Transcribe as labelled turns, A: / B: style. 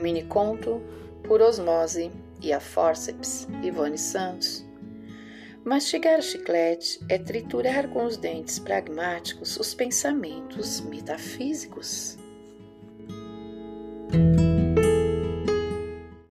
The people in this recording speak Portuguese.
A: Miniconto, por osmose e a forceps, Ivone Santos. Mastigar chiclete é triturar com os dentes pragmáticos os pensamentos metafísicos.